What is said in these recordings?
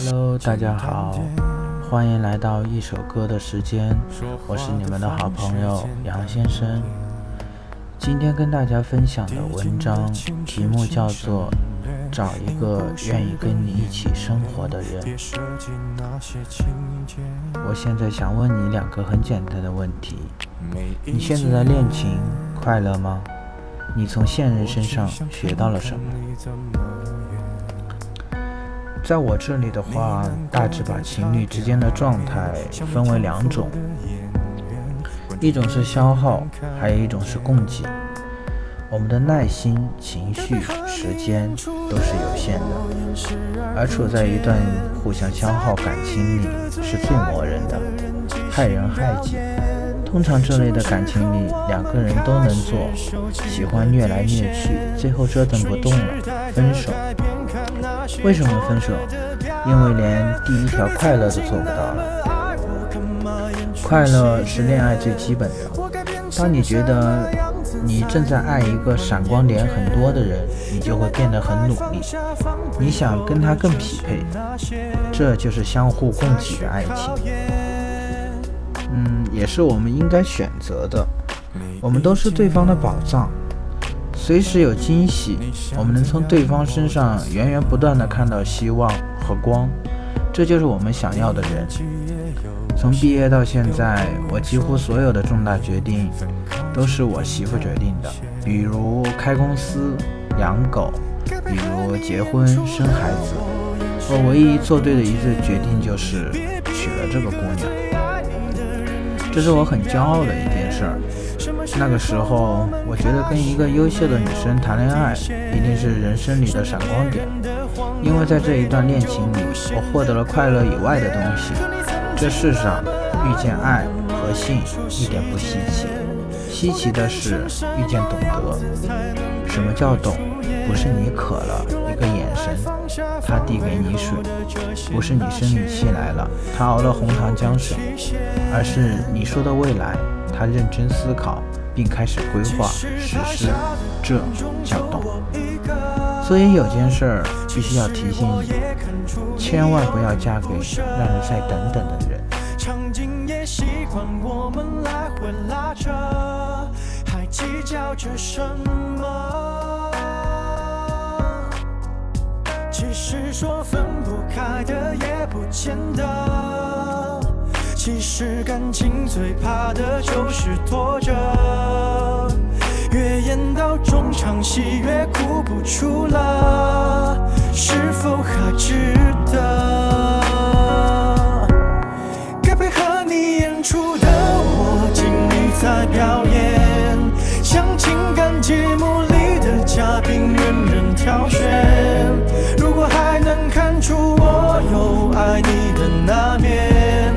Hello，大家好，欢迎来到一首歌的时间，我是你们的好朋友杨先生。今天跟大家分享的文章题目叫做《找一个愿意跟你一起生活的人》。我现在想问你两个很简单的问题：你现在的恋情快乐吗？你从现任身上学到了什么？在我这里的话，大致把情侣之间的状态分为两种，一种是消耗，还有一种是供给。我们的耐心、情绪、时间都是有限的，而处在一段互相消耗感情里是最磨人的，害人害己。通常这类的感情里，两个人都能做，喜欢虐来虐去，最后折腾不动了，分手。为什么分手？因为连第一条快乐都做不到了。快乐是恋爱最基本的。当你觉得你正在爱一个闪光点很多的人，你就会变得很努力。你想跟他更匹配，这就是相互供给的爱情。嗯，也是我们应该选择的。我们都是对方的宝藏。随时有惊喜，我们能从对方身上源源不断的看到希望和光，这就是我们想要的人。从毕业到现在，我几乎所有的重大决定都是我媳妇决定的，比如开公司、养狗，比如结婚生孩子。我唯一做对的一次决定就是娶了这个姑娘，这是我很骄傲的一件事儿。那个时候，我觉得跟一个优秀的女生谈恋爱，一定是人生里的闪光点，因为在这一段恋情里，我获得了快乐以外的东西。这世上遇见爱和性一点不稀奇，稀奇的是遇见懂得。什么叫懂？不是你渴了，一个神，他递给你水；不是你生理期来了，他熬了红糖姜水，而是你说的未来，他认真思考。并开始规划实施，这叫懂。所以有件事儿必须要提醒你，千万不要嫁给让你再等等的人。是说分不开的，也不见得。其实感情最怕的就是拖着，越演到中场戏越哭不出了，是否还值得？该配合你演出的我，尽力在表演。出我有爱你的那面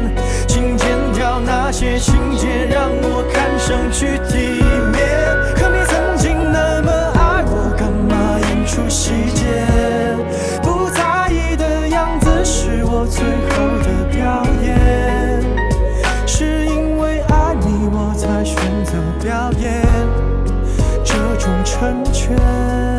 请剪掉那些情节让我看上去体面。可你曾经那么爱我干嘛演出细节？不在意的样子是我最后的表演。是因为爱你我才选择表演。这种成全。